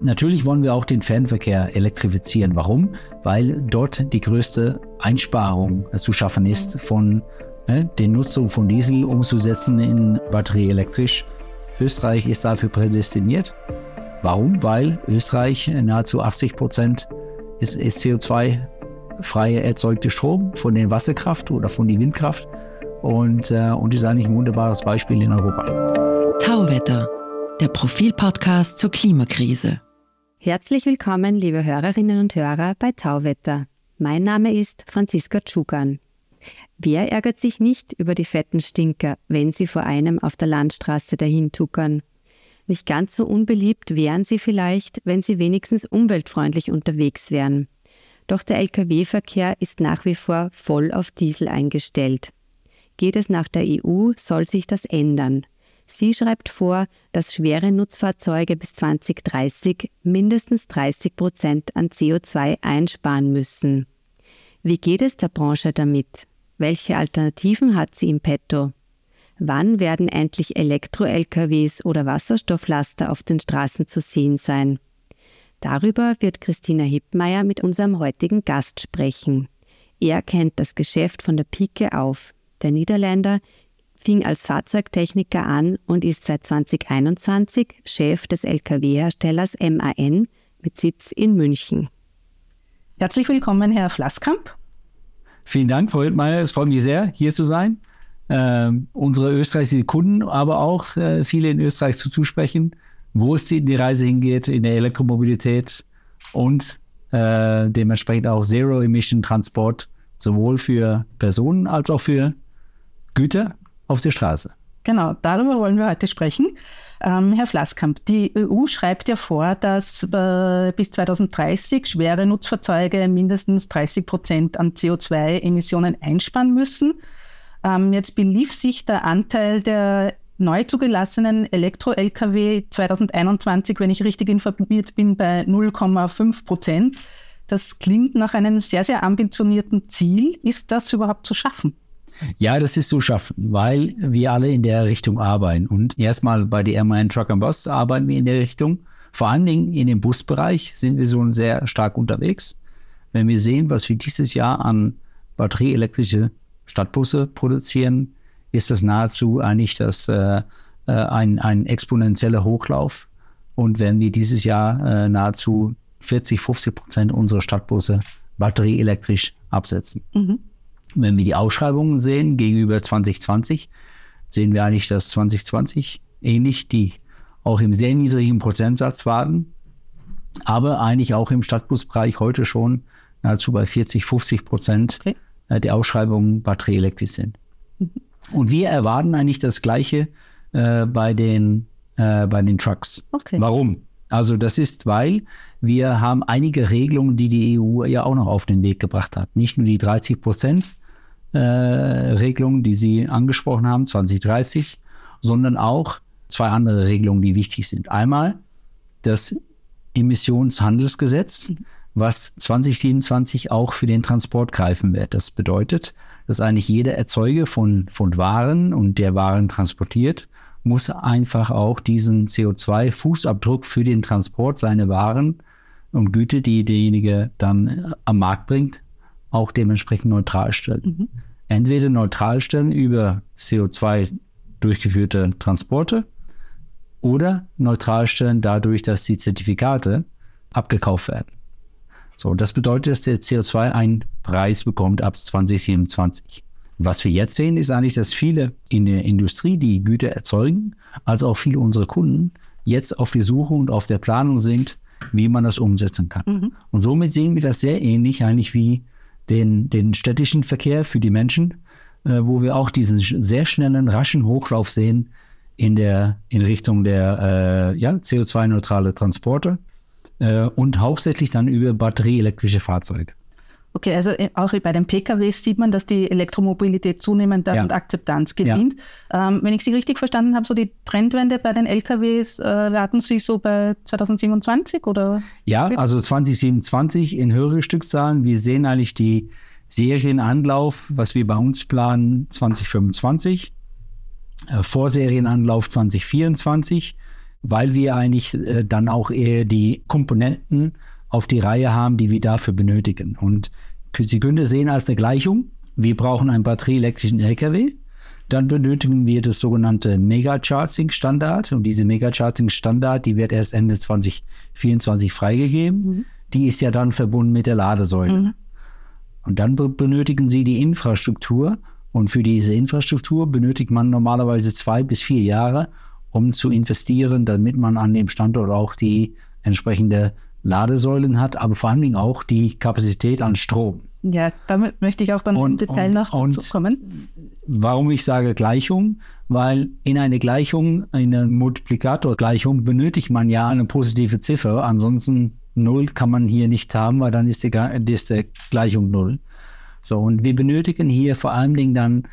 Natürlich wollen wir auch den Fernverkehr elektrifizieren. Warum? Weil dort die größte Einsparung zu schaffen ist, von äh, der Nutzung von Diesel umzusetzen in batterieelektrisch. Österreich ist dafür prädestiniert. Warum? Weil Österreich nahezu 80 Prozent ist, ist CO2-freie erzeugte Strom von der Wasserkraft oder von der Windkraft und, äh, und ist eigentlich ein wunderbares Beispiel in Europa. Tauwetter, der Profilpodcast zur Klimakrise. Herzlich willkommen, liebe Hörerinnen und Hörer bei Tauwetter. Mein Name ist Franziska Tschugan. Wer ärgert sich nicht über die fetten Stinker, wenn sie vor einem auf der Landstraße dahintuckern? Nicht ganz so unbeliebt wären sie vielleicht, wenn sie wenigstens umweltfreundlich unterwegs wären. Doch der Lkw-Verkehr ist nach wie vor voll auf Diesel eingestellt. Geht es nach der EU, soll sich das ändern. Sie schreibt vor, dass schwere Nutzfahrzeuge bis 2030 mindestens 30 Prozent an CO2 einsparen müssen. Wie geht es der Branche damit? Welche Alternativen hat sie im Petto? Wann werden endlich Elektro-LKWs oder Wasserstofflaster auf den Straßen zu sehen sein? Darüber wird Christina Hippmeier mit unserem heutigen Gast sprechen. Er kennt das Geschäft von der Pike auf. Der Niederländer fing als Fahrzeugtechniker an und ist seit 2021 Chef des Lkw-Herstellers MAN mit Sitz in München. Herzlich willkommen, Herr Flasskamp. Vielen Dank, Frau Hildmeier. Es freut mich sehr, hier zu sein. Äh, unsere österreichischen Kunden, aber auch äh, viele in Österreich zu zusprechen, wo es die, die Reise hingeht in der Elektromobilität und äh, dementsprechend auch Zero-Emission-Transport, sowohl für Personen als auch für Güter auf der Straße. Genau, darüber wollen wir heute sprechen. Ähm, Herr Flasskamp, die EU schreibt ja vor, dass äh, bis 2030 schwere Nutzfahrzeuge mindestens 30 Prozent an CO2-Emissionen einsparen müssen. Ähm, jetzt belief sich der Anteil der neu zugelassenen Elektro-Lkw 2021, wenn ich richtig informiert bin, bei 0,5 Prozent. Das klingt nach einem sehr, sehr ambitionierten Ziel. Ist das überhaupt zu schaffen? Ja, das ist zu schaffen, weil wir alle in der Richtung arbeiten. Und erstmal bei der MAN Truck and Bus arbeiten wir in der Richtung. Vor allen Dingen in dem Busbereich sind wir so sehr stark unterwegs. Wenn wir sehen, was wir dieses Jahr an batterieelektrische Stadtbusse produzieren, ist das nahezu eigentlich das, äh, äh, ein, ein exponentieller Hochlauf. Und wenn wir dieses Jahr äh, nahezu 40, 50 Prozent unserer Stadtbusse batterieelektrisch absetzen. Mhm. Wenn wir die Ausschreibungen sehen gegenüber 2020, sehen wir eigentlich, dass 2020 ähnlich die auch im sehr niedrigen Prozentsatz waren, aber eigentlich auch im Stadtbusbereich heute schon nahezu bei 40, 50 Prozent okay. Äh, der Ausschreibungen batterieelektrisch sind. Mhm. Und wir erwarten eigentlich das Gleiche äh, bei, den, äh, bei den Trucks. Okay. Warum? Also das ist, weil wir haben einige Regelungen, die die EU ja auch noch auf den Weg gebracht hat. Nicht nur die 30 Prozent, äh, Regelungen, die Sie angesprochen haben, 2030, sondern auch zwei andere Regelungen, die wichtig sind. Einmal das Emissionshandelsgesetz, was 2027 auch für den Transport greifen wird. Das bedeutet, dass eigentlich jeder Erzeuger von, von Waren und der Waren transportiert, muss einfach auch diesen CO2-Fußabdruck für den Transport seiner Waren und Güter, die derjenige dann am Markt bringt, auch dementsprechend neutral stellen. Mhm. Entweder neutral stellen über CO2 durchgeführte Transporte oder neutral stellen dadurch, dass die Zertifikate abgekauft werden. So, das bedeutet, dass der CO2 einen Preis bekommt ab 2027. Was wir jetzt sehen, ist eigentlich, dass viele in der Industrie, die Güter erzeugen, als auch viele unserer Kunden jetzt auf die Suche und auf der Planung sind, wie man das umsetzen kann. Mhm. Und somit sehen wir das sehr ähnlich eigentlich wie den, den städtischen Verkehr für die Menschen, äh, wo wir auch diesen sehr schnellen, raschen Hochlauf sehen in, der, in Richtung der äh, ja, CO2-neutrale Transporte äh, und hauptsächlich dann über batterieelektrische Fahrzeuge. Okay, also äh, auch bei den PKWs sieht man, dass die Elektromobilität zunehmend ja. Akzeptanz gewinnt. Ja. Ähm, wenn ich Sie richtig verstanden habe, so die Trendwende bei den LKWs äh, warten Sie so bei 2027 oder? Ja, also 2027 in höhere Stückzahlen. Wir sehen eigentlich die Serienanlauf, was wir bei uns planen, 2025, äh, Vorserienanlauf 2024. weil wir eigentlich äh, dann auch eher die Komponenten auf die Reihe haben, die wir dafür benötigen. Und Sie können das sehen als eine Gleichung. Wir brauchen einen batterieelektrischen LKW. Dann benötigen wir das sogenannte Mega-Charging-Standard. Und diese Mega-Charging-Standard, die wird erst Ende 2024 freigegeben. Mhm. Die ist ja dann verbunden mit der Ladesäule. Mhm. Und dann benötigen Sie die Infrastruktur. Und für diese Infrastruktur benötigt man normalerweise zwei bis vier Jahre, um zu investieren, damit man an dem Standort auch die entsprechende Ladesäulen hat, aber vor allen Dingen auch die Kapazität an Strom. Ja, damit möchte ich auch dann und, im Detail noch dazu kommen. Warum ich sage Gleichung? Weil in eine Gleichung, eine Multiplikatorgleichung, benötigt man ja eine positive Ziffer. Ansonsten null kann man hier nicht haben, weil dann ist die, ist die Gleichung null. So, und wir benötigen hier vor allen Dingen dann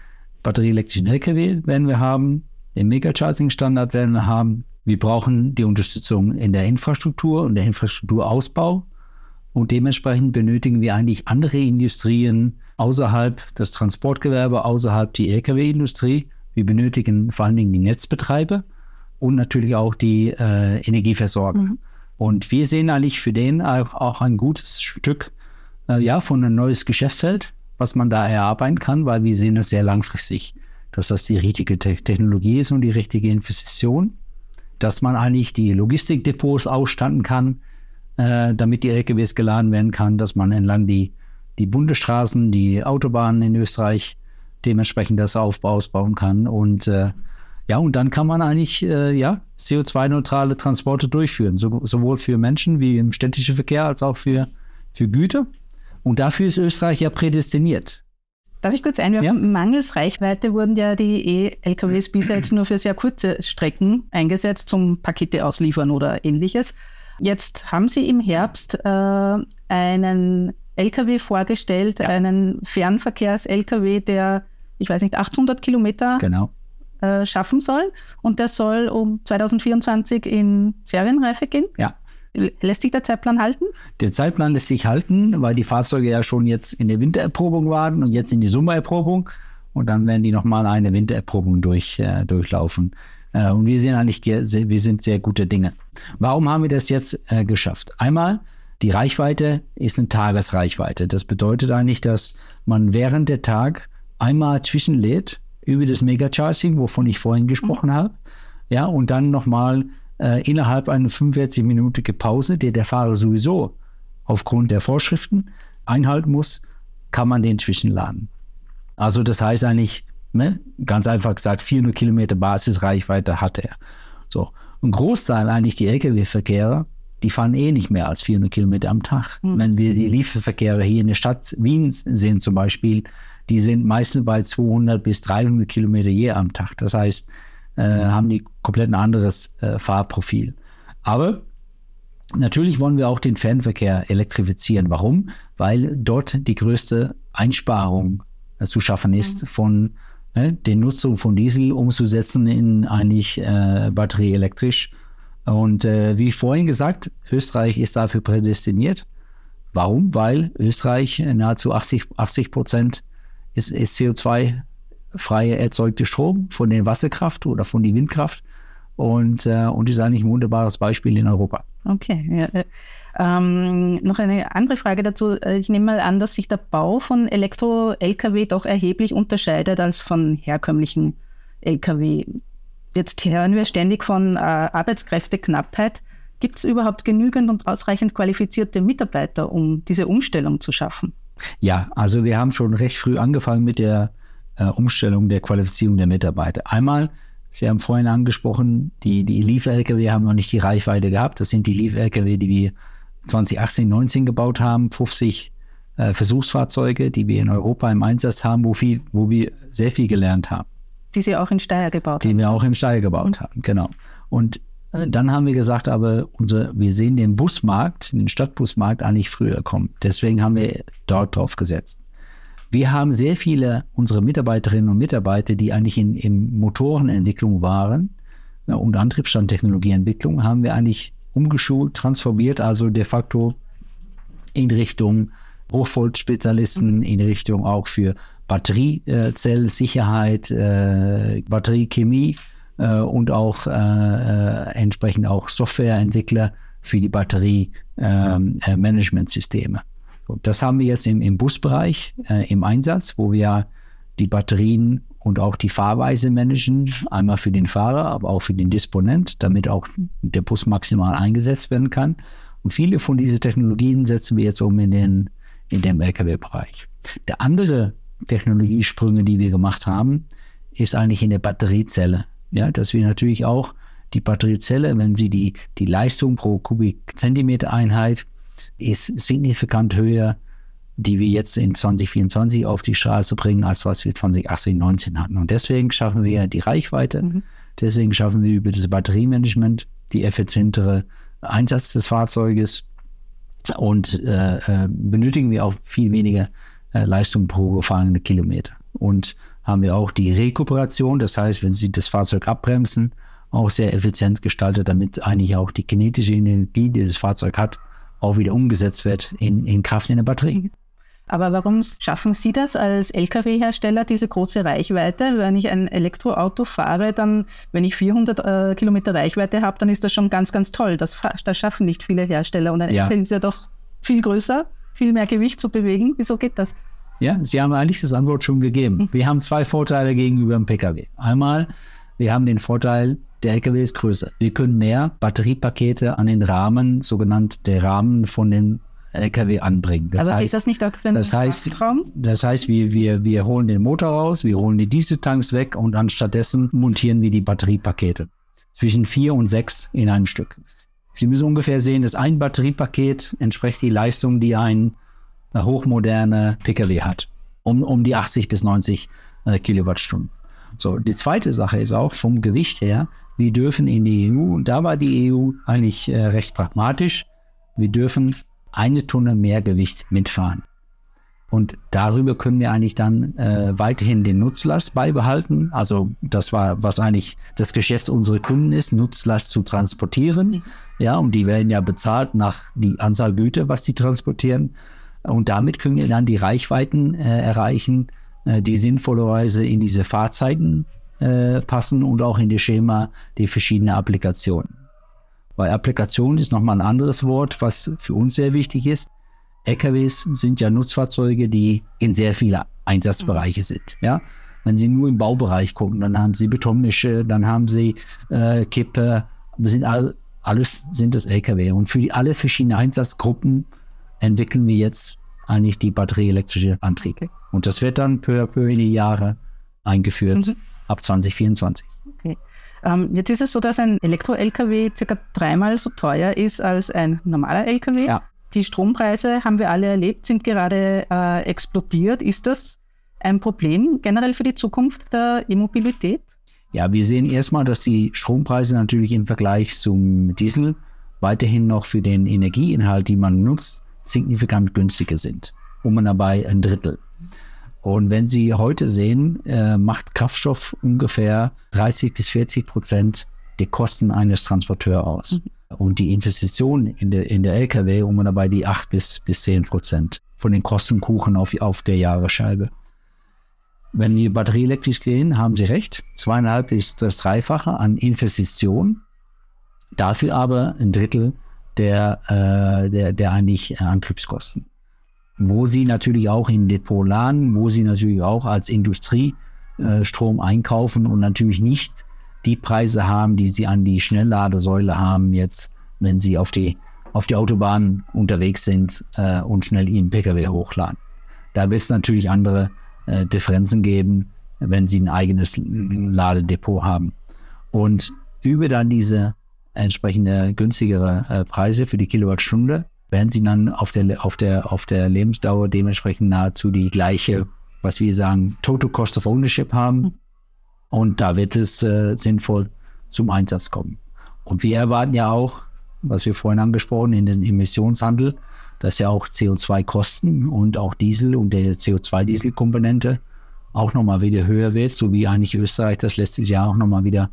batterieelektrischen LKW, werden wir haben, den Mega-Charging-Standard werden wir haben, wir brauchen die Unterstützung in der Infrastruktur und der Infrastrukturausbau. Und dementsprechend benötigen wir eigentlich andere Industrien außerhalb des Transportgewerbe, außerhalb die Lkw-Industrie. Wir benötigen vor allen Dingen die Netzbetreiber und natürlich auch die äh, Energieversorger. Mhm. Und wir sehen eigentlich für den auch, auch ein gutes Stück äh, ja, von ein neues Geschäftsfeld, was man da erarbeiten kann, weil wir sehen das sehr langfristig, dass das die richtige Technologie ist und die richtige Investition dass man eigentlich die Logistikdepots ausstatten kann, äh, damit die LKWs geladen werden kann, dass man entlang die, die Bundesstraßen, die Autobahnen in Österreich dementsprechend das Aufbau ausbauen kann. Und äh, ja, und dann kann man eigentlich äh, ja, CO2-neutrale Transporte durchführen, so, sowohl für Menschen wie im städtischen Verkehr als auch für, für Güter. Und dafür ist Österreich ja prädestiniert. Darf ich kurz einwerfen? Ja. Mangels Reichweite wurden ja die E-LKWs bisher jetzt nur für sehr kurze Strecken eingesetzt, zum Pakete ausliefern oder ähnliches. Jetzt haben Sie im Herbst äh, einen LKW vorgestellt, ja. einen Fernverkehrs-LKW, der, ich weiß nicht, 800 Kilometer genau. äh, schaffen soll. Und der soll um 2024 in Serienreife gehen. Ja. Lässt sich der Zeitplan halten? Der Zeitplan lässt sich halten, weil die Fahrzeuge ja schon jetzt in der Wintererprobung waren und jetzt in die Sommererprobung. Und dann werden die nochmal eine Wintererprobung durch, äh, durchlaufen. Äh, und wir sind eigentlich wir sind sehr gute Dinge. Warum haben wir das jetzt äh, geschafft? Einmal, die Reichweite ist eine Tagesreichweite. Das bedeutet eigentlich, dass man während der Tag einmal zwischenlädt über das Megacharging, wovon ich vorhin gesprochen mhm. habe. Ja, und dann nochmal äh, innerhalb einer 45-minütigen Pause, die der Fahrer sowieso aufgrund der Vorschriften einhalten muss, kann man den zwischenladen. Also das heißt eigentlich, ne, ganz einfach gesagt, 400 Kilometer Basisreichweite hat er. So. Ein Großteil eigentlich die Lkw-Verkehrer, die fahren eh nicht mehr als 400 Kilometer am Tag. Mhm. Wenn wir die Lieferverkehre hier in der Stadt Wien sehen zum Beispiel, die sind meistens bei 200 bis 300 Kilometer je am Tag. Das heißt, äh, haben die komplett ein anderes äh, Fahrprofil. Aber natürlich wollen wir auch den Fernverkehr elektrifizieren. Warum? Weil dort die größte Einsparung äh, zu schaffen ist mhm. von äh, der Nutzung von Diesel umzusetzen in eigentlich äh, batterieelektrisch. Und äh, wie vorhin gesagt, Österreich ist dafür prädestiniert. Warum? Weil Österreich nahezu 80, 80 Prozent ist, ist CO2 freie erzeugte Strom von der Wasserkraft oder von der Windkraft. Und, äh, und ist eigentlich ein wunderbares Beispiel in Europa. Okay. Ja, äh, ähm, noch eine andere Frage dazu. Äh, ich nehme mal an, dass sich der Bau von Elektro-Lkw doch erheblich unterscheidet als von herkömmlichen Lkw. Jetzt hören wir ständig von äh, Arbeitskräfteknappheit. Gibt es überhaupt genügend und ausreichend qualifizierte Mitarbeiter, um diese Umstellung zu schaffen? Ja, also wir haben schon recht früh angefangen mit der äh, Umstellung der Qualifizierung der Mitarbeiter. Einmal, Sie haben vorhin angesprochen, die, die Leaf-Lkw haben noch nicht die Reichweite gehabt. Das sind die Leaf-Lkw, die wir 2018, 19 gebaut haben, 50 äh, Versuchsfahrzeuge, die wir in Europa im Einsatz haben, wo, viel, wo wir sehr viel gelernt haben. Die Sie auch in Steyr gebaut die haben. Die wir auch in Steyr gebaut mhm. haben, genau. Und äh, dann haben wir gesagt, aber unser, wir sehen den Busmarkt, den Stadtbusmarkt eigentlich früher kommen. Deswegen haben wir dort drauf gesetzt. Wir haben sehr viele unserer Mitarbeiterinnen und Mitarbeiter, die eigentlich in, in Motorenentwicklung waren ja, und Antriebsstandtechnologieentwicklung, haben wir eigentlich umgeschult, transformiert, also de facto in Richtung Hochvoltspezialisten, in Richtung auch für Batteriezellsicherheit, äh, Batteriechemie äh, und auch äh, äh entsprechend auch Softwareentwickler für die Batteriemanagementsysteme. Das haben wir jetzt im, im Busbereich äh, im Einsatz, wo wir die Batterien und auch die Fahrweise managen, einmal für den Fahrer, aber auch für den Disponent, damit auch der Bus maximal eingesetzt werden kann. Und viele von diesen Technologien setzen wir jetzt um in den in dem Lkw-Bereich. Der andere Technologiesprünge, die wir gemacht haben, ist eigentlich in der Batteriezelle. Ja, dass wir natürlich auch die Batteriezelle, wenn sie die, die Leistung pro Kubikzentimeter Einheit ist signifikant höher, die wir jetzt in 2024 auf die Straße bringen, als was wir 2018, 2019 hatten. Und deswegen schaffen wir die Reichweite, mhm. deswegen schaffen wir über das Batteriemanagement die effizientere Einsatz des Fahrzeuges und äh, äh, benötigen wir auch viel weniger äh, Leistung pro gefahrene Kilometer. Und haben wir auch die Rekuperation, das heißt, wenn Sie das Fahrzeug abbremsen, auch sehr effizient gestaltet, damit eigentlich auch die kinetische Energie, die das Fahrzeug hat, auch wieder umgesetzt wird in, in Kraft in der Batterie. Aber warum schaffen Sie das als Lkw-Hersteller, diese große Reichweite? Wenn ich ein Elektroauto fahre, dann, wenn ich 400 äh, Kilometer Reichweite habe, dann ist das schon ganz, ganz toll. Das, das schaffen nicht viele Hersteller. Und ein ja. LKW ist ja doch viel größer, viel mehr Gewicht zu bewegen. Wieso geht das? Ja, Sie haben eigentlich das Antwort schon gegeben. Mhm. Wir haben zwei Vorteile gegenüber dem Pkw. Einmal, wir haben den Vorteil, der LKW ist größer. Wir können mehr Batteriepakete an den Rahmen, sogenannt der Rahmen von den LKW anbringen. Das Aber heißt, ist das nicht auch den das heißt, Traum? Das heißt, wir, wir, wir holen den Motor raus, wir holen die Dieseltanks weg und anstattdessen montieren wir die Batteriepakete. Zwischen vier und sechs in einem Stück. Sie müssen ungefähr sehen, dass ein Batteriepaket entspricht die Leistung, die ein hochmoderner Pkw hat. Um, um die 80 bis 90 äh, Kilowattstunden. So, die zweite Sache ist auch vom Gewicht her, wir dürfen in die EU, und da war die EU eigentlich äh, recht pragmatisch, wir dürfen eine Tonne mehr Gewicht mitfahren. Und darüber können wir eigentlich dann äh, weiterhin den Nutzlast beibehalten. Also das war, was eigentlich das Geschäft unserer Kunden ist, Nutzlast zu transportieren. Ja, und die werden ja bezahlt nach die Anzahl Güter, was sie transportieren. Und damit können wir dann die Reichweiten äh, erreichen, äh, die sinnvollerweise in diese Fahrzeiten äh, passen und auch in die Schema die verschiedenen Applikationen. Weil Applikation ist nochmal ein anderes Wort, was für uns sehr wichtig ist. LKWs sind ja Nutzfahrzeuge, die in sehr viele Einsatzbereiche sind. Ja? Wenn Sie nur im Baubereich gucken, dann haben Sie Betonmische, dann haben Sie äh, Kippe, sind all, alles sind das LKW. Und für die, alle verschiedenen Einsatzgruppen entwickeln wir jetzt eigentlich die batterieelektrische Antrieb. Okay. Und das wird dann peu à peu in die Jahre eingeführt mhm. Ab 2024. Okay. Ähm, jetzt ist es so, dass ein Elektro-LKW circa dreimal so teuer ist als ein normaler LKW. Ja. Die Strompreise, haben wir alle erlebt, sind gerade äh, explodiert. Ist das ein Problem generell für die Zukunft der E-Mobilität? Ja, wir sehen erstmal, dass die Strompreise natürlich im Vergleich zum Diesel weiterhin noch für den Energieinhalt, die man nutzt, signifikant günstiger sind. Um und dabei ein Drittel. Und wenn Sie heute sehen, äh, macht Kraftstoff ungefähr 30 bis 40 Prozent der Kosten eines Transporteurs aus. Mhm. Und die Investition in der, in der Lkw um und dabei die 8 bis, bis 10 Prozent von den Kostenkuchen auf, auf der Jahresscheibe. Wenn wir batterieelektrisch gehen, haben Sie recht. Zweieinhalb ist das Dreifache an Investition. Dafür aber ein Drittel der, äh, der, der eigentlich äh, Antriebskosten wo sie natürlich auch in Depot laden, wo sie natürlich auch als Industrie äh, einkaufen und natürlich nicht die Preise haben, die sie an die Schnellladesäule haben, jetzt, wenn sie auf die, auf die Autobahn unterwegs sind äh, und schnell ihren Pkw hochladen. Da wird es natürlich andere äh, Differenzen geben, wenn sie ein eigenes Ladedepot haben. Und über dann diese entsprechende günstigere äh, Preise für die Kilowattstunde werden sie dann auf der, auf der, auf der Lebensdauer dementsprechend nahezu die gleiche, was wir sagen, Total Cost of Ownership haben. Und da wird es äh, sinnvoll zum Einsatz kommen. Und wir erwarten ja auch, was wir vorhin angesprochen, in den Emissionshandel, dass ja auch CO2-Kosten und auch Diesel und der CO2-Dieselkomponente auch nochmal wieder höher wird, so wie eigentlich Österreich das letztes Jahr auch nochmal wieder,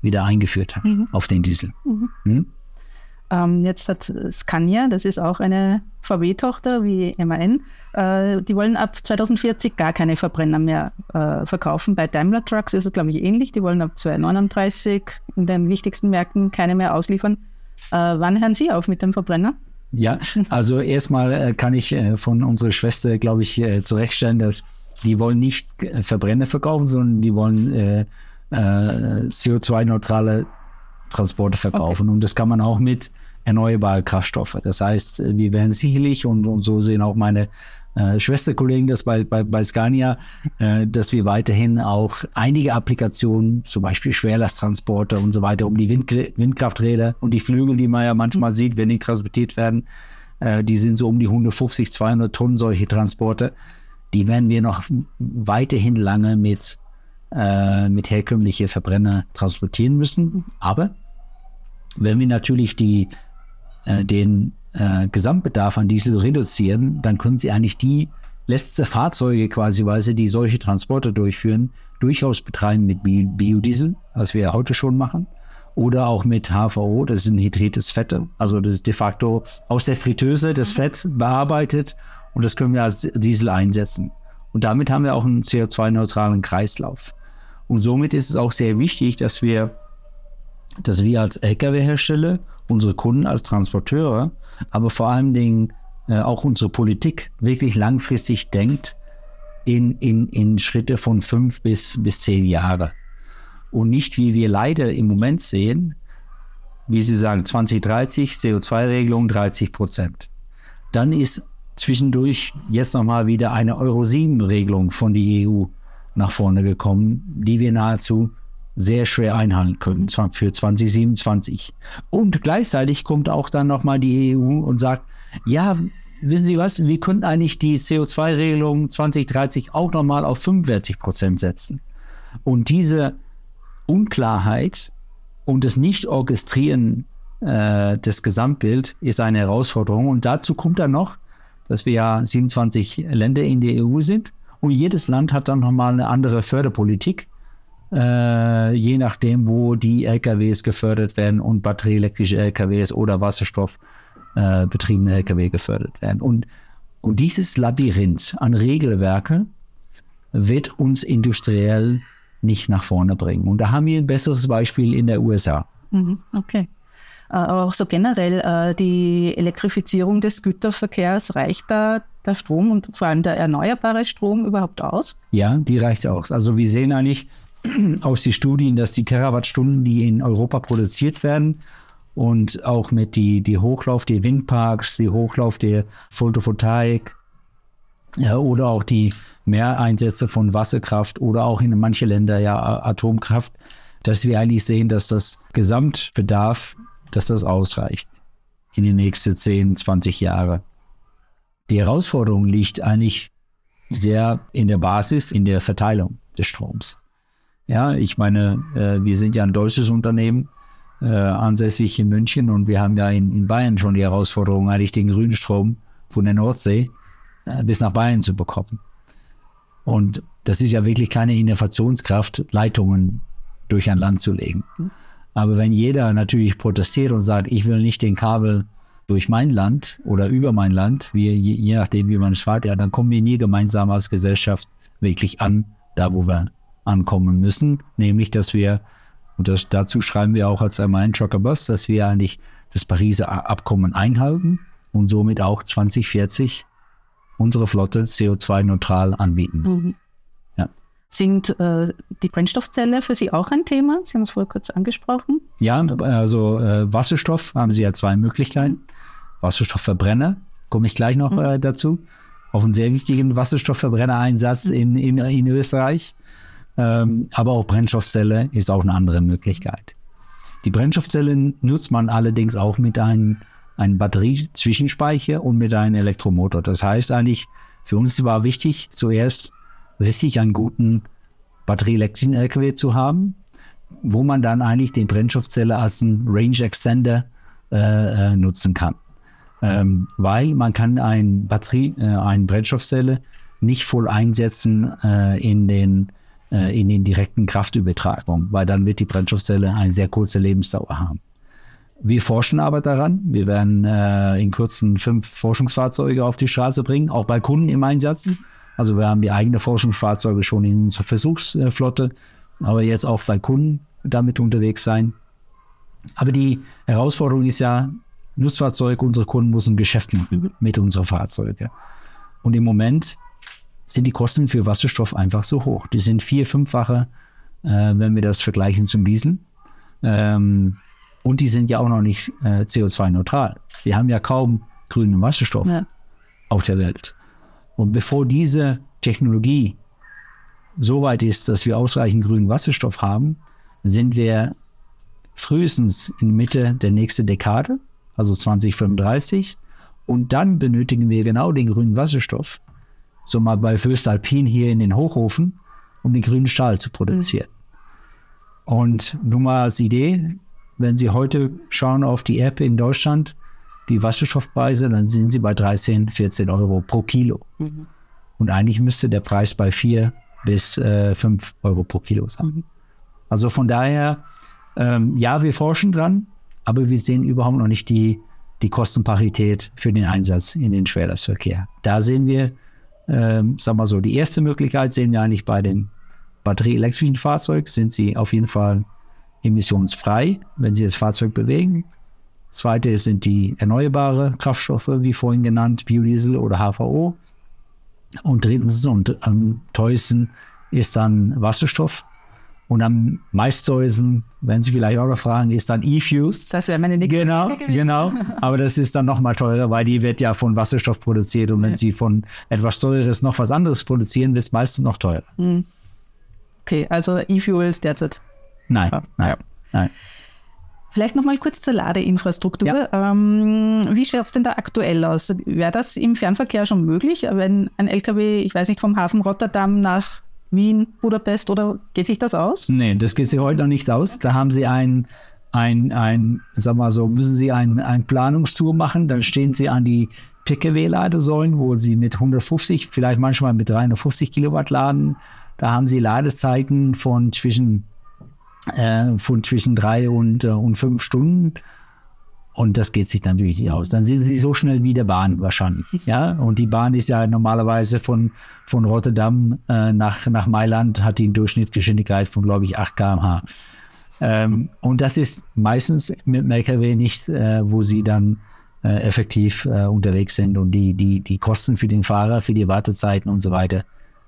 wieder eingeführt hat mhm. auf den Diesel. Mhm. Hm? Ähm, jetzt hat Scania, das ist auch eine VW-Tochter wie MAN, äh, die wollen ab 2040 gar keine Verbrenner mehr äh, verkaufen. Bei Daimler Trucks ist es, glaube ich, ähnlich. Die wollen ab 2039 in den wichtigsten Märkten keine mehr ausliefern. Äh, wann hören Sie auf mit dem Verbrenner? Ja, also erstmal äh, kann ich äh, von unserer Schwester, glaube ich, äh, zurechtstellen, dass die wollen nicht Verbrenner verkaufen, sondern die wollen CO2-neutrale Transporte verkaufen. Okay. Und das kann man auch mit erneuerbaren Kraftstoffen. Das heißt, wir werden sicherlich, und, und so sehen auch meine äh, Schwesterkollegen das bei, bei, bei Scania, äh, dass wir weiterhin auch einige Applikationen, zum Beispiel Schwerlasttransporte und so weiter, um die Wind, Windkrafträder und die Flügel, die man ja manchmal sieht, wenn die transportiert werden, äh, die sind so um die 150, 200 Tonnen solche Transporte. Die werden wir noch weiterhin lange mit, äh, mit herkömmlichen Verbrenner transportieren müssen. Aber wenn wir natürlich die, äh, den äh, Gesamtbedarf an Diesel reduzieren, dann können Sie eigentlich die letzte Fahrzeuge quasi, die solche Transporte durchführen, durchaus betreiben mit Biodiesel, was wir heute schon machen. Oder auch mit HVO, das ist ein hydrites Fette. Also das ist de facto aus der Fritteuse das Fett bearbeitet und das können wir als Diesel einsetzen. Und damit haben wir auch einen CO2-neutralen Kreislauf. Und somit ist es auch sehr wichtig, dass wir, dass wir als Lkw-Hersteller, unsere Kunden als Transporteure aber vor allen Dingen äh, auch unsere Politik wirklich langfristig denkt in, in, in Schritte von fünf bis, bis zehn Jahre. Und nicht, wie wir leider im Moment sehen, wie Sie sagen, 2030 CO2-Regelung 30 Prozent. Dann ist zwischendurch jetzt nochmal wieder eine Euro-7-Regelung von der EU nach vorne gekommen, die wir nahezu sehr schwer einhalten können für 2027. Und gleichzeitig kommt auch dann nochmal die EU und sagt, ja, wissen Sie was, wir könnten eigentlich die CO2-Regelung 2030 auch nochmal auf 45 Prozent setzen. Und diese Unklarheit und das Nicht-Orchestrieren äh, des Gesamtbild ist eine Herausforderung. Und dazu kommt dann noch, dass wir ja 27 Länder in der EU sind und jedes Land hat dann nochmal eine andere Förderpolitik äh, je nachdem, wo die LKWs gefördert werden und batterieelektrische LKWs oder wasserstoffbetriebene äh, LKW gefördert werden. Und, und dieses Labyrinth an Regelwerke wird uns industriell nicht nach vorne bringen. Und da haben wir ein besseres Beispiel in der USA. Mhm, okay. Äh, aber auch so generell äh, die Elektrifizierung des Güterverkehrs, reicht da der Strom und vor allem der erneuerbare Strom überhaupt aus? Ja, die reicht aus. Also wir sehen eigentlich, aus den Studien, dass die Terawattstunden, die in Europa produziert werden, und auch mit die, die Hochlauf der Windparks, die Hochlauf der Photovoltaik ja, oder auch die Mehreinsätze von Wasserkraft oder auch in manche Länder ja Atomkraft, dass wir eigentlich sehen, dass das Gesamtbedarf, dass das ausreicht in die nächsten 10, 20 Jahre. Die Herausforderung liegt eigentlich sehr in der Basis, in der Verteilung des Stroms. Ja, ich meine, äh, wir sind ja ein deutsches Unternehmen, äh, ansässig in München und wir haben ja in, in Bayern schon die Herausforderung, eigentlich den grünen Strom von der Nordsee äh, bis nach Bayern zu bekommen. Und das ist ja wirklich keine Innovationskraft, Leitungen durch ein Land zu legen. Aber wenn jeder natürlich protestiert und sagt, ich will nicht den Kabel durch mein Land oder über mein Land, wie, je, je nachdem, wie man es fragt, ja, dann kommen wir nie gemeinsam als Gesellschaft wirklich an, da wo wir ankommen müssen, nämlich dass wir, und das, dazu schreiben wir auch als einmal in Trucker Bus, dass wir eigentlich das Pariser Abkommen einhalten und somit auch 2040 unsere Flotte CO2-neutral anbieten müssen. Mhm. Ja. Sind äh, die Brennstoffzelle für Sie auch ein Thema? Sie haben es vorher kurz angesprochen. Ja, also äh, Wasserstoff haben Sie ja zwei Möglichkeiten. Wasserstoffverbrenner, komme ich gleich noch mhm. äh, dazu. Auf einen sehr wichtigen Wasserstoffverbrennereinsatz mhm. in, in, in Österreich. Ähm, aber auch Brennstoffzelle ist auch eine andere Möglichkeit. Die Brennstoffzelle nutzt man allerdings auch mit einem, einem Batteriezwischenspeicher und mit einem Elektromotor. Das heißt eigentlich, für uns war wichtig, zuerst richtig einen guten batterieelektrischen LKW zu haben, wo man dann eigentlich den Brennstoffzelle als einen Range Extender äh, äh, nutzen kann. Ähm, weil man kann ein Batterie, äh, eine Brennstoffzelle nicht voll einsetzen äh, in den äh, in den direkten Kraftübertragung, weil dann wird die Brennstoffzelle eine sehr kurze Lebensdauer haben. Wir forschen aber daran. Wir werden äh, in kurzen fünf Forschungsfahrzeuge auf die Straße bringen, auch bei Kunden im Einsatz. Also wir haben die eigene Forschungsfahrzeuge schon in unserer Versuchsflotte, aber jetzt auch bei Kunden damit unterwegs sein. Aber die Herausforderung ist ja, Nutzfahrzeuge, unsere Kunden müssen Geschäft machen mit unseren Fahrzeugen. Und im Moment sind die Kosten für Wasserstoff einfach so hoch. Die sind vier, fünffache, äh, wenn wir das vergleichen zum Diesel. Ähm, und die sind ja auch noch nicht äh, CO2-neutral. Wir haben ja kaum grünen Wasserstoff ja. auf der Welt. Und bevor diese Technologie so weit ist, dass wir ausreichend grünen Wasserstoff haben, sind wir frühestens in Mitte der nächsten Dekade, also 2035. Und dann benötigen wir genau den grünen Wasserstoff, so mal bei Föstalpin hier in den Hochofen, um den grünen Stahl zu produzieren. Mhm. Und nur mal als Idee, wenn Sie heute schauen auf die App in Deutschland, die Wasserstoffpreise, dann sind sie bei 13, 14 Euro pro Kilo. Mhm. Und eigentlich müsste der Preis bei 4 bis äh, 5 Euro pro Kilo sein. Mhm. Also von daher, ähm, ja, wir forschen dran, aber wir sehen überhaupt noch nicht die, die Kostenparität für den Einsatz in den Schwerlastverkehr. Da sehen wir, ähm, sagen wir so, die erste Möglichkeit sehen wir eigentlich bei den batterieelektrischen Fahrzeugen, sind sie auf jeden Fall emissionsfrei, wenn sie das Fahrzeug bewegen. Zweite sind die erneuerbare Kraftstoffe, wie vorhin genannt, Biodiesel oder HVO. Und drittens und am teuersten ist dann Wasserstoff. Und am meistteuersten, wenn Sie vielleicht auch noch fragen, ist dann E-Fuse. Das wäre meine nächste Genau, Frage genau. Aber das ist dann nochmal teurer, weil die wird ja von Wasserstoff produziert. Und wenn Sie von etwas Teureres noch was anderes produzieren, wird es meistens noch teurer. Hm. Okay, also E-Fuels derzeit. Nein, ja. nein, nein. Vielleicht nochmal kurz zur Ladeinfrastruktur. Ja. Ähm, wie schaut es denn da aktuell aus? Wäre das im Fernverkehr schon möglich, wenn ein LKW, ich weiß nicht, vom Hafen Rotterdam nach Wien, Budapest oder geht sich das aus? Nee, das geht sich heute noch nicht aus. Da haben Sie ein, ein, ein sag mal so, müssen Sie ein, ein Planungstour machen, dann stehen Sie an die PKW-Ladesäulen, wo Sie mit 150, vielleicht manchmal mit 350 Kilowatt laden. Da haben Sie Ladezeiten von zwischen äh, von zwischen drei und, äh, und fünf Stunden. Und das geht sich natürlich nicht aus. Dann sind sie so schnell wie der Bahn wahrscheinlich. Ja, und die Bahn ist ja normalerweise von, von Rotterdam äh, nach, nach Mailand, hat die eine Durchschnittsgeschwindigkeit von, glaube ich, 8 km/h. Ähm, und das ist meistens mit dem LKW nicht, äh, wo sie dann äh, effektiv äh, unterwegs sind und die, die, die Kosten für den Fahrer, für die Wartezeiten und so weiter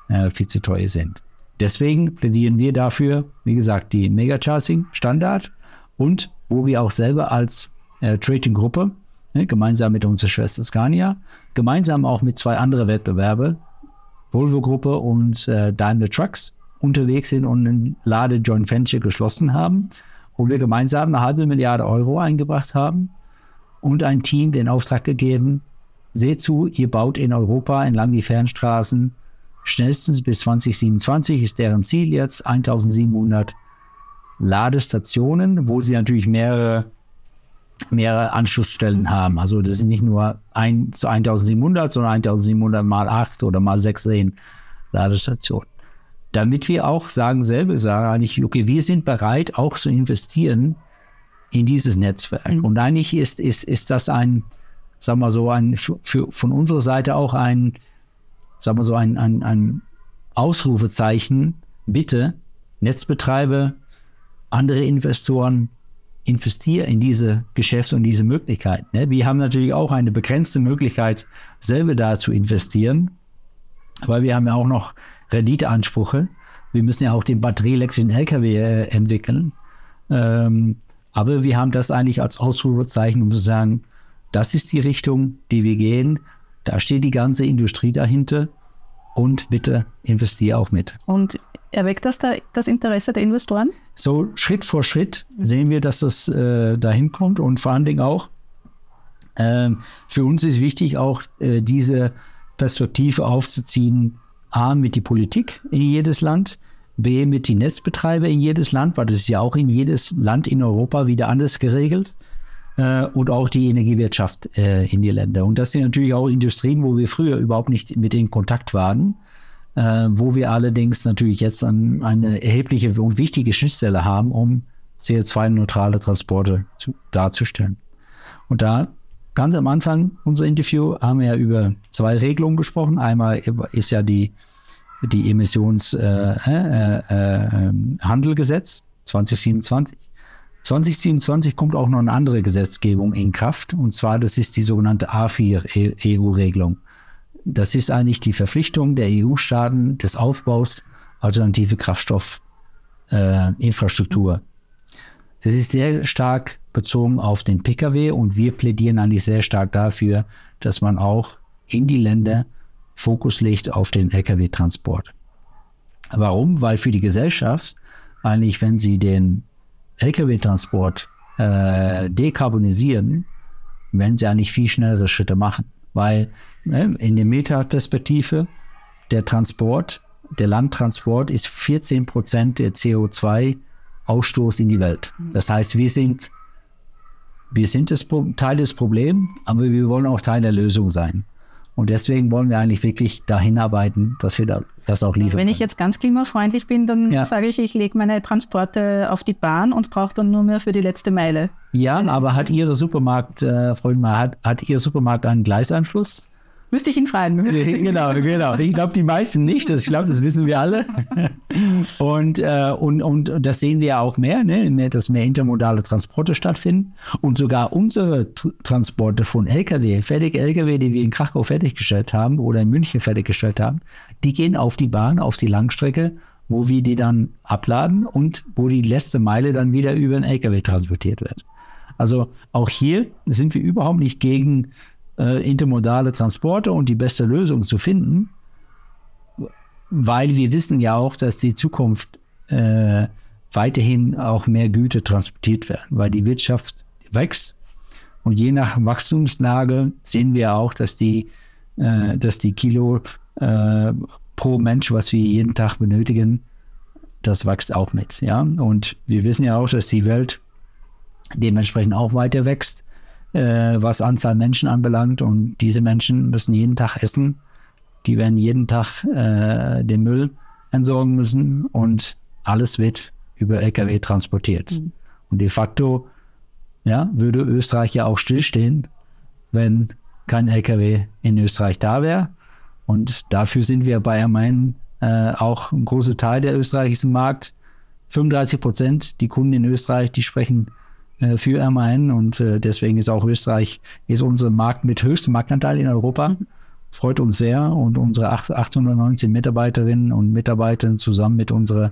äh, viel zu teuer sind. Deswegen plädieren wir dafür, wie gesagt, die Megacharging Standard und wo wir auch selber als äh, Trading-Gruppe, ne, gemeinsam mit unserer Schwester Scania, gemeinsam auch mit zwei anderen Wettbewerben, Volvo-Gruppe und äh, Daimler Trucks, unterwegs sind und ein Lade-Joint Venture geschlossen haben, wo wir gemeinsam eine halbe Milliarde Euro eingebracht haben und ein Team den Auftrag gegeben, seht zu, ihr baut in Europa entlang die Fernstraßen Schnellstens bis 2027 ist deren Ziel jetzt 1700 Ladestationen, wo sie natürlich mehrere, mehrere Anschlussstellen haben. Also das sind nicht nur ein, zu 1700, sondern 1700 mal 8 oder mal 16 Ladestationen. Damit wir auch sagen, selber sagen eigentlich, okay, wir sind bereit auch zu investieren in dieses Netzwerk. Mhm. Und eigentlich ist, ist, ist das ein, sagen wir so, ein, für, für, von unserer Seite auch ein, sagen wir so, ein, ein, ein Ausrufezeichen, bitte, Netzbetreiber, andere Investoren, investiere in diese Geschäfte und diese Möglichkeiten. Ne? Wir haben natürlich auch eine begrenzte Möglichkeit, selber da zu investieren, weil wir haben ja auch noch Renditeansprüche. Wir müssen ja auch den batterieelektrischen LKW äh, entwickeln. Ähm, aber wir haben das eigentlich als Ausrufezeichen, um zu sagen, das ist die Richtung, die wir gehen. Da steht die ganze Industrie dahinter und bitte investiere auch mit. Und erweckt das da das Interesse der Investoren? So Schritt vor Schritt sehen wir, dass das äh, dahin kommt und vor allen Dingen auch äh, für uns ist wichtig, auch äh, diese Perspektive aufzuziehen, A, mit die Politik in jedes Land, B, mit die Netzbetreiber in jedes Land, weil das ist ja auch in jedes Land in Europa wieder anders geregelt äh, und auch die Energiewirtschaft äh, in die Länder. Und das sind natürlich auch Industrien, wo wir früher überhaupt nicht mit in Kontakt waren, äh, wo wir allerdings natürlich jetzt an eine erhebliche und wichtige Schnittstelle haben, um CO2-neutrale Transporte zu, darzustellen. Und da ganz am Anfang unser Interview haben wir ja über zwei Regelungen gesprochen. Einmal ist ja die, die Emissionshandelgesetz äh, äh, 2027. 2027 kommt auch noch eine andere Gesetzgebung in Kraft, und zwar das ist die sogenannte A4 EU-Regelung. Das ist eigentlich die Verpflichtung der EU-Staaten des Aufbaus alternative Kraftstoffinfrastruktur. Äh, das ist sehr stark bezogen auf den Pkw und wir plädieren eigentlich sehr stark dafür, dass man auch in die Länder Fokus legt auf den Lkw-Transport. Warum? Weil für die Gesellschaft eigentlich, wenn sie den Lkw-Transport äh, dekarbonisieren, werden sie eigentlich viel schnellere Schritte machen. Weil ne, in der Metaperspektive der Transport, der Landtransport ist 14 Prozent der CO2-Ausstoß in die Welt. Das heißt, wir sind, wir sind das Teil des Problems, aber wir wollen auch Teil der Lösung sein. Und deswegen wollen wir eigentlich wirklich dahin arbeiten, dass wir das auch liefern. Wenn ich jetzt ganz klimafreundlich bin, dann ja. sage ich, ich lege meine Transporte auf die Bahn und brauche dann nur mehr für die letzte Meile. Ja, aber hat Ihre Supermarkt, äh, Freunde, hat, hat Ihr Supermarkt einen Gleisanschluss? Müsste ich ihn fragen. genau, genau. Ich glaube, die meisten nicht. Das, ich glaube, das wissen wir alle. Und, äh, und, und das sehen wir auch mehr, ne? dass mehr intermodale Transporte stattfinden. Und sogar unsere Transporte von Lkw, fertige Lkw, die wir in Krachau fertiggestellt haben oder in München fertiggestellt haben, die gehen auf die Bahn, auf die Langstrecke, wo wir die dann abladen und wo die letzte Meile dann wieder über den Lkw transportiert wird. Also auch hier sind wir überhaupt nicht gegen äh, intermodale Transporte und die beste Lösung zu finden, weil wir wissen ja auch, dass die Zukunft äh, weiterhin auch mehr Güter transportiert werden, weil die Wirtschaft wächst und je nach Wachstumslage sehen wir auch, dass die, äh, dass die Kilo äh, pro Mensch, was wir jeden Tag benötigen, das wächst auch mit. Ja? Und wir wissen ja auch, dass die Welt dementsprechend auch weiter wächst äh, was Anzahl Menschen anbelangt. Und diese Menschen müssen jeden Tag essen. Die werden jeden Tag äh, den Müll entsorgen müssen und alles wird über Lkw transportiert. Mhm. Und de facto ja, würde Österreich ja auch stillstehen, wenn kein Lkw in Österreich da wäre. Und dafür sind wir bei Main äh, auch ein großer Teil der österreichischen Markt. 35 Prozent, die Kunden in Österreich, die sprechen äh, für MAN und äh, deswegen ist auch Österreich ist unser Markt mit höchstem Marktanteil in Europa. Freut uns sehr und unsere 819 Mitarbeiterinnen und Mitarbeiter zusammen mit unseren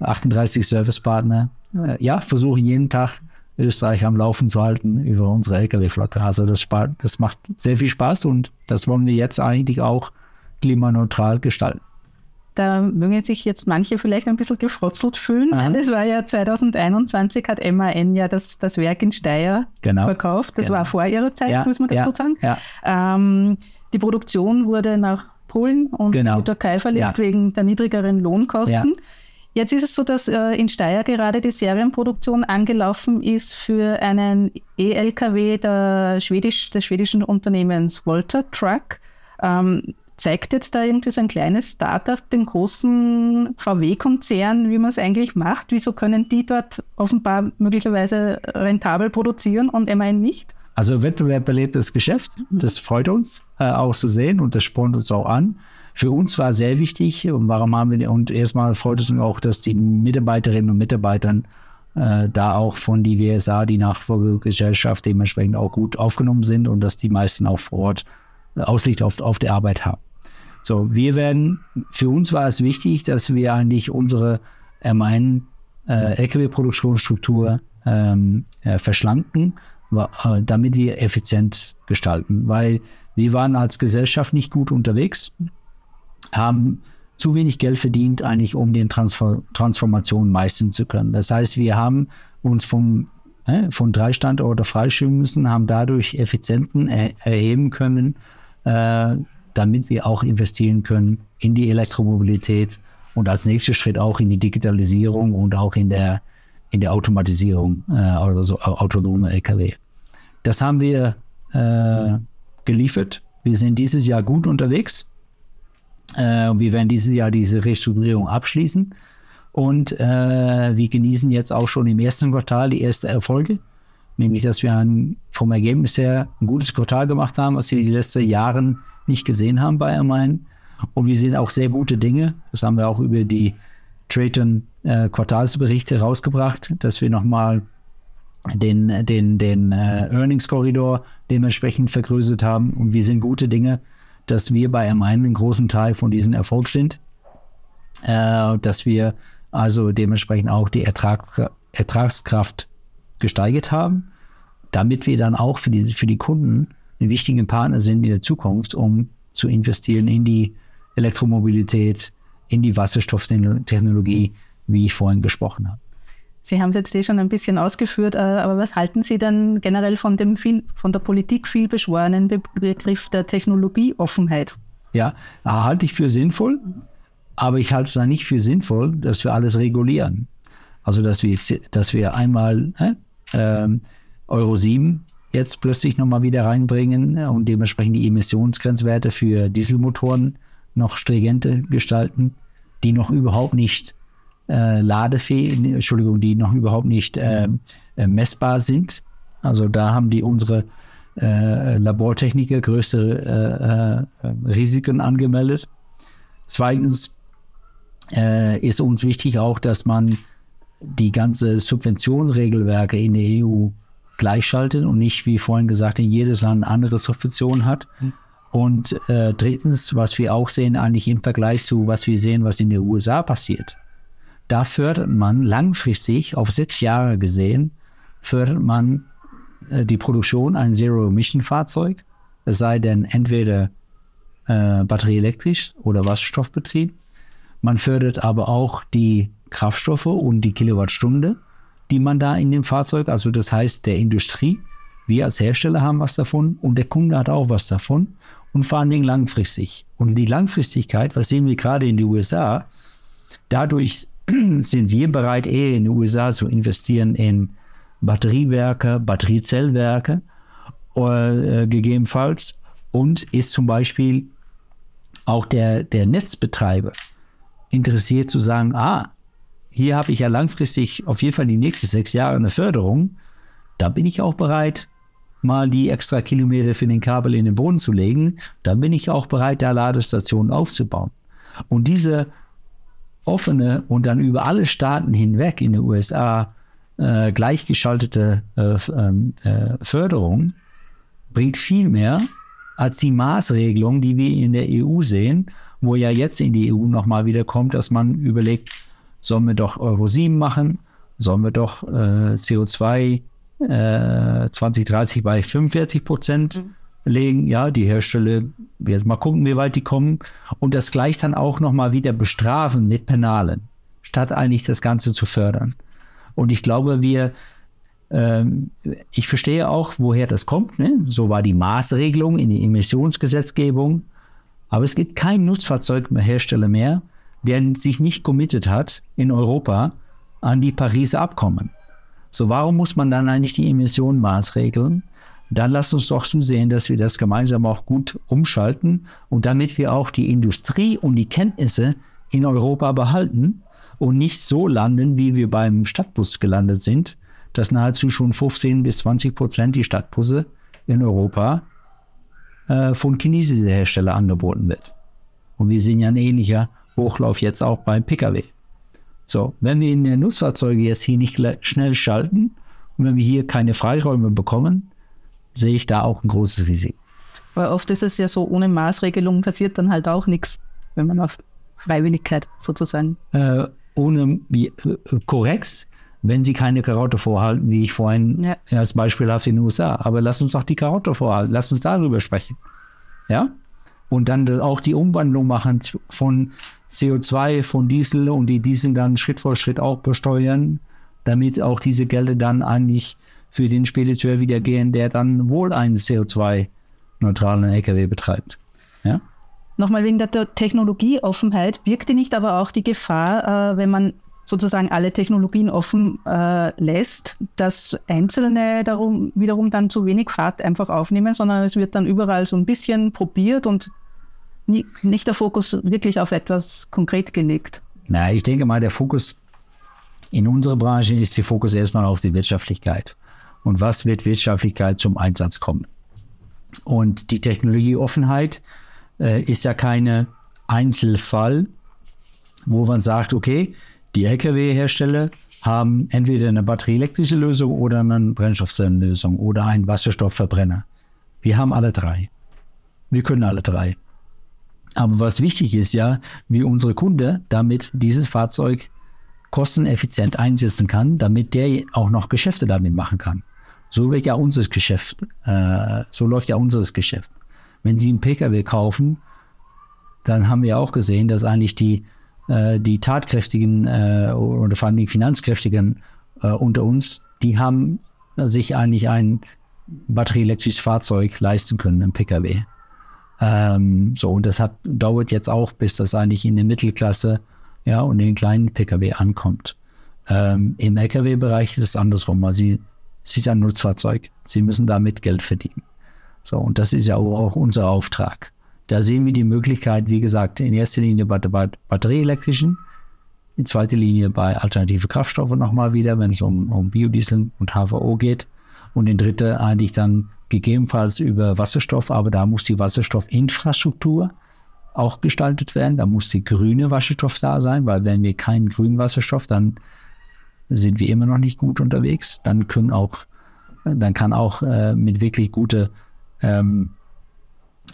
38 Servicepartner, äh, ja, versuchen jeden Tag Österreich am Laufen zu halten über unsere Lkw-Flotte. Also das, das macht sehr viel Spaß und das wollen wir jetzt eigentlich auch klimaneutral gestalten. Da mögen sich jetzt manche vielleicht ein bisschen gefrotzelt fühlen. Aha. Das war ja 2021 hat MAN ja das, das Werk in Steyr genau. verkauft. Das genau. war vor ihrer Zeit, ja, muss man dazu ja, sagen. Ja. Ähm, die Produktion wurde nach Polen und genau. die Türkei verlegt wegen der niedrigeren Lohnkosten. Jetzt ist es so, dass äh, in Steyr gerade die Serienproduktion angelaufen ist für einen E-LKW der Schwedisch, des schwedischen Unternehmens Volta Truck. Ähm, zeigt jetzt da irgendwie so ein kleines Startup den großen VW-Konzern, wie man es eigentlich macht? Wieso können die dort offenbar möglicherweise rentabel produzieren und MAN nicht? Also Wettbewerb belebt das Geschäft. Mhm. Das freut uns äh, auch zu sehen und das spornt uns auch an. Für uns war sehr wichtig, und warum haben wir, und erstmal freut es uns auch, dass die Mitarbeiterinnen und Mitarbeiter äh, da auch von die WSA, die Nachfolgegesellschaft, dementsprechend auch gut aufgenommen sind und dass die meisten auch vor Ort Aussicht auf, auf die Arbeit haben. So, wir werden, für uns war es wichtig, dass wir eigentlich unsere M1 äh, LKW-Produktionsstruktur ähm, äh, verschlanken, äh, damit wir effizient gestalten, weil wir waren als Gesellschaft nicht gut unterwegs, haben zu wenig Geld verdient, eigentlich um den Transfer Transformation meistern zu können. Das heißt, wir haben uns vom, äh, von drei Standorten freischwimmen müssen, haben dadurch Effizienten er erheben können, äh, damit wir auch investieren können in die Elektromobilität und als nächster Schritt auch in die Digitalisierung und auch in der, in der Automatisierung, äh, also autonome Lkw. Das haben wir äh, geliefert. Wir sind dieses Jahr gut unterwegs. Äh, wir werden dieses Jahr diese Restrukturierung abschließen. Und äh, wir genießen jetzt auch schon im ersten Quartal die ersten Erfolge, nämlich dass wir ein, vom Ergebnis her ein gutes Quartal gemacht haben, was wir die letzten Jahre nicht gesehen haben bei Airmine. Und wir sehen auch sehr gute Dinge. Das haben wir auch über die Traton äh, Quartalsberichte rausgebracht, dass wir nochmal den, den, den äh, Earnings-Korridor dementsprechend vergrößert haben. Und wir sind gute Dinge, dass wir bei M1 einen großen Teil von diesem Erfolg sind. Äh, dass wir also dementsprechend auch die Ertrag, Ertragskraft gesteigert haben, damit wir dann auch für die, für die Kunden ein wichtiger Partner sind in der Zukunft, um zu investieren in die Elektromobilität, in die Wasserstofftechnologie, wie ich vorhin gesprochen habe. Sie haben es jetzt eh schon ein bisschen ausgeführt, äh, aber was halten Sie denn generell von dem viel, von der Politik viel beschworenen Begriff der Technologieoffenheit? Ja, halte ich für sinnvoll, aber ich halte es dann nicht für sinnvoll, dass wir alles regulieren. Also dass wir jetzt, dass wir einmal äh, Euro 7 jetzt plötzlich nochmal wieder reinbringen und dementsprechend die Emissionsgrenzwerte für Dieselmotoren noch stringenter gestalten, die noch überhaupt nicht äh, ladefähig, Entschuldigung, die noch überhaupt nicht äh, äh, messbar sind. Also da haben die unsere äh, Labortechniker größere äh, äh, Risiken angemeldet. Zweitens ist uns wichtig auch, dass man die ganze Subventionsregelwerke in der EU gleichschaltet und nicht, wie vorhin gesagt, in jedes Land andere Subventionen hat. Mhm. Und äh, drittens, was wir auch sehen, eigentlich im Vergleich zu was wir sehen, was in den USA passiert. Da fördert man langfristig, auf sechs Jahre gesehen, fördert man äh, die Produktion ein Zero-Emission-Fahrzeug, es sei denn entweder äh, batterieelektrisch oder Wasserstoffbetrieb. Man fördert aber auch die Kraftstoffe und die Kilowattstunde, die man da in dem Fahrzeug, also das heißt der Industrie, wir als Hersteller haben was davon und der Kunde hat auch was davon und vor allen Dingen langfristig. Und die Langfristigkeit, was sehen wir gerade in den USA, dadurch sind wir bereit, eher in den USA zu investieren in Batteriewerke, Batteriezellwerke äh, gegebenenfalls und ist zum Beispiel auch der, der Netzbetreiber interessiert zu sagen, ah, hier habe ich ja langfristig auf jeden Fall die nächsten sechs Jahre eine Förderung, da bin ich auch bereit, mal die extra Kilometer für den Kabel in den Boden zu legen, dann bin ich auch bereit, da Ladestationen aufzubauen. Und diese offene und dann über alle Staaten hinweg in den USA äh, gleichgeschaltete äh, ähm, äh, Förderung bringt viel mehr als die Maßregelung, die wir in der EU sehen, wo ja jetzt in die EU nochmal wieder kommt, dass man überlegt, sollen wir doch Euro 7 machen, sollen wir doch äh, CO2 2030 äh, bei 45 Prozent mhm. legen. Ja, die Hersteller, jetzt mal gucken, wie weit die kommen. Und das gleich dann auch nochmal wieder bestrafen mit Penalen, statt eigentlich das Ganze zu fördern. Und ich glaube, wir, ähm, ich verstehe auch, woher das kommt. Ne? So war die Maßregelung in die Emissionsgesetzgebung. Aber es gibt keinen Nutzfahrzeughersteller mehr, der sich nicht committed hat in Europa an die Pariser Abkommen. So, warum muss man dann eigentlich die Emissionen maßregeln? Dann lasst uns doch zusehen, dass wir das gemeinsam auch gut umschalten und damit wir auch die Industrie und die Kenntnisse in Europa behalten und nicht so landen, wie wir beim Stadtbus gelandet sind, dass nahezu schon 15 bis 20 Prozent die Stadtbusse in Europa äh, von chinesischen Herstellern angeboten wird. Und wir sehen ja ein ähnlicher Hochlauf jetzt auch beim Pkw. So, wenn wir in den Nutzfahrzeuge jetzt hier nicht schnell schalten und wenn wir hier keine Freiräume bekommen, sehe ich da auch ein großes Risiko. Weil oft ist es ja so, ohne Maßregelung passiert dann halt auch nichts, wenn man auf Freiwilligkeit sozusagen. Äh, ohne wie, äh, korrekt, wenn sie keine Karotte vorhalten, wie ich vorhin ja. als Beispiel habe in den USA. Aber lass uns doch die Karotte vorhalten, lass uns darüber sprechen. Ja? Und dann auch die Umwandlung machen von CO2 von Diesel und die Diesel dann Schritt vor Schritt auch besteuern, damit auch diese Gelder dann eigentlich für den Spediteur wieder gehen, der dann wohl einen CO2-neutralen LKW betreibt. Ja? Nochmal wegen der Technologieoffenheit, birgt die nicht aber auch die Gefahr, äh, wenn man sozusagen alle Technologien offen äh, lässt, dass Einzelne darum wiederum dann zu wenig Fahrt einfach aufnehmen, sondern es wird dann überall so ein bisschen probiert und nie, nicht der Fokus wirklich auf etwas konkret gelegt. Na, ich denke mal, der Fokus In unserer Branche ist der Fokus erstmal auf die Wirtschaftlichkeit. Und was wird Wirtschaftlichkeit zum Einsatz kommen? Und die Technologieoffenheit äh, ist ja keine Einzelfall, wo man sagt, okay, die Lkw-Hersteller haben entweder eine batterieelektrische Lösung oder eine Brennstoffzellenlösung oder einen Wasserstoffverbrenner. Wir haben alle drei. Wir können alle drei. Aber was wichtig ist ja, wie unsere Kunde damit dieses Fahrzeug kosteneffizient einsetzen kann, damit der auch noch Geschäfte damit machen kann. So wird ja unser Geschäft, äh, so läuft ja unser Geschäft. Wenn Sie einen Pkw kaufen, dann haben wir auch gesehen, dass eigentlich die, äh, die tatkräftigen äh, oder vor allem die finanzkräftigen äh, unter uns, die haben sich eigentlich ein batterieelektrisches Fahrzeug leisten können, ein Pkw. Ähm, so, und das hat, dauert jetzt auch, bis das eigentlich in der Mittelklasse ja, und in den kleinen Pkw ankommt. Ähm, Im Lkw-Bereich ist es andersrum. Also sie, sie ist ein Nutzfahrzeug. Sie müssen damit Geld verdienen. So, und das ist ja auch unser Auftrag. Da sehen wir die Möglichkeit, wie gesagt, in erster Linie bei der batterieelektrischen, in zweiter Linie bei alternative Kraftstoffe nochmal wieder, wenn es um, um Biodiesel und HVO geht. Und in dritter eigentlich dann gegebenenfalls über Wasserstoff, aber da muss die Wasserstoffinfrastruktur auch gestaltet werden. Da muss die grüne Wasserstoff da sein, weil wenn wir keinen grünen Wasserstoff, dann sind wir immer noch nicht gut unterwegs. Dann können auch, dann kann auch äh, mit wirklich gute ähm,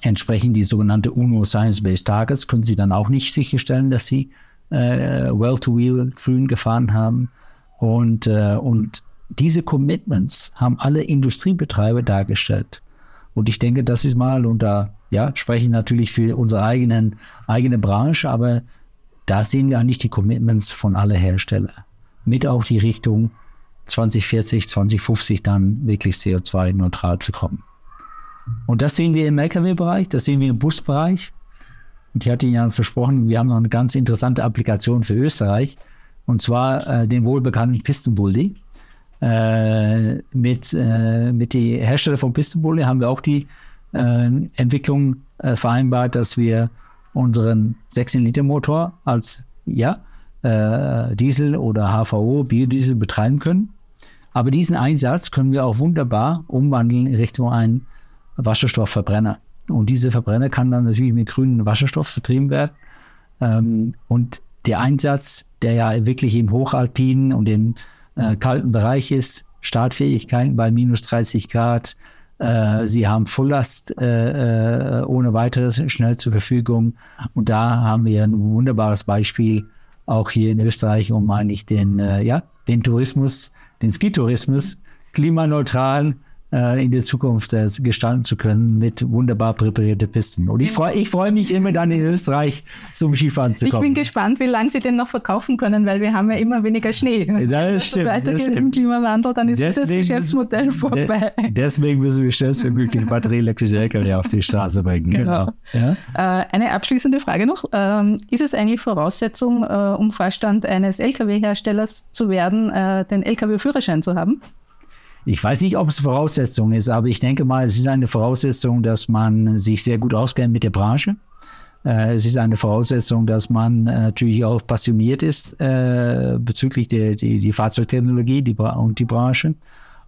entsprechend die sogenannte UNO Science-Based Targets, können Sie dann auch nicht sicherstellen, dass Sie äh, Well-to-Wheel grün gefahren haben. Und, äh, und diese Commitments haben alle Industriebetreiber dargestellt. Und ich denke, das ist mal, und da ja, spreche ich natürlich für unsere eigenen, eigene Branche, aber da sehen wir eigentlich die Commitments von alle Hersteller. Mit auch die Richtung 2040, 2050 dann wirklich CO2-neutral zu kommen. Und das sehen wir im Lkw-Bereich, das sehen wir im Busbereich. Und ich hatte Ihnen ja versprochen, wir haben noch eine ganz interessante Applikation für Österreich. Und zwar äh, den wohlbekannten Pistenbully. Äh, mit, äh, mit die Hersteller von Pistenbully haben wir auch die äh, Entwicklung äh, vereinbart, dass wir unseren 16-Liter-Motor als ja, äh, Diesel oder HVO, Biodiesel betreiben können. Aber diesen Einsatz können wir auch wunderbar umwandeln in Richtung einen Wasserstoffverbrenner. Und dieser Verbrenner kann dann natürlich mit grünem Wasserstoff vertrieben werden. Ähm, und der Einsatz, der ja wirklich im hochalpinen und im äh, kalten Bereich ist, Startfähigkeit bei minus 30 Grad, äh, sie haben Volllast äh, äh, ohne weiteres schnell zur Verfügung. Und da haben wir ein wunderbares Beispiel auch hier in Österreich, um eigentlich den, äh, ja, den Tourismus, den Skitourismus klimaneutral in der Zukunft äh, gestalten zu können mit wunderbar präparierten Pisten. Und ich freue ich freu mich immer dann in Österreich zum Skifahren zu kommen. Ich bin gespannt, wie lange Sie den noch verkaufen können, weil wir haben ja immer weniger Schnee. Das Wenn so weitergeht im Klimawandel, dann ist deswegen, dieses Geschäftsmodell vorbei. De deswegen müssen wir schnellstmöglich batterieelektrische LKW auf die Straße bringen. Genau. genau. Ja? Äh, eine abschließende Frage noch. Ähm, ist es eigentlich Voraussetzung, äh, um Vorstand eines Lkw-Herstellers zu werden, äh, den Lkw-Führerschein zu haben? Ich weiß nicht, ob es Voraussetzung ist, aber ich denke mal, es ist eine Voraussetzung, dass man sich sehr gut auskennt mit der Branche. Äh, es ist eine Voraussetzung, dass man äh, natürlich auch passioniert ist äh, bezüglich der die, die Fahrzeugtechnologie die, und die Branche.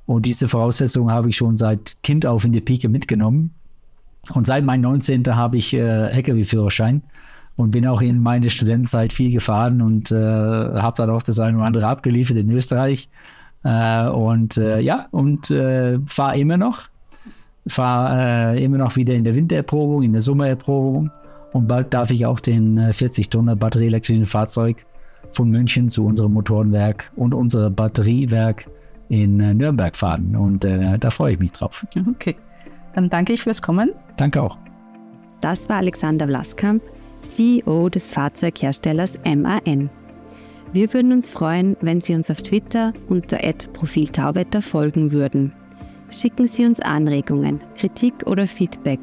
Und diese Voraussetzung habe ich schon seit Kind auf in der Pike mitgenommen. Und seit meinem 19. habe ich äh, Lkw-Führerschein und bin auch in meiner Studentenzeit viel gefahren und äh, habe dann auch das eine oder andere abgeliefert in Österreich. Äh, und äh, ja, und äh, fahre immer noch. Fahre äh, immer noch wieder in der Wintererprobung, in der Sommererprobung. Und bald darf ich auch den 40 äh, batterieelektrischen Fahrzeug von München zu unserem Motorenwerk und unserem Batteriewerk in äh, Nürnberg fahren. Und da freue ich mich drauf. Okay, dann danke ich fürs Kommen. Danke auch. Das war Alexander Vlaskamp, CEO des Fahrzeugherstellers MAN. Wir würden uns freuen, wenn Sie uns auf Twitter unter @profiltauwetter folgen würden. Schicken Sie uns Anregungen, Kritik oder Feedback,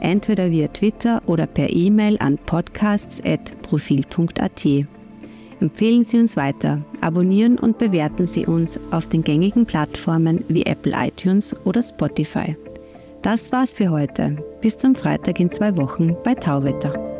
entweder via Twitter oder per E-Mail an podcasts@profil.at. Empfehlen Sie uns weiter, abonnieren und bewerten Sie uns auf den gängigen Plattformen wie Apple iTunes oder Spotify. Das war's für heute. Bis zum Freitag in zwei Wochen bei Tauwetter.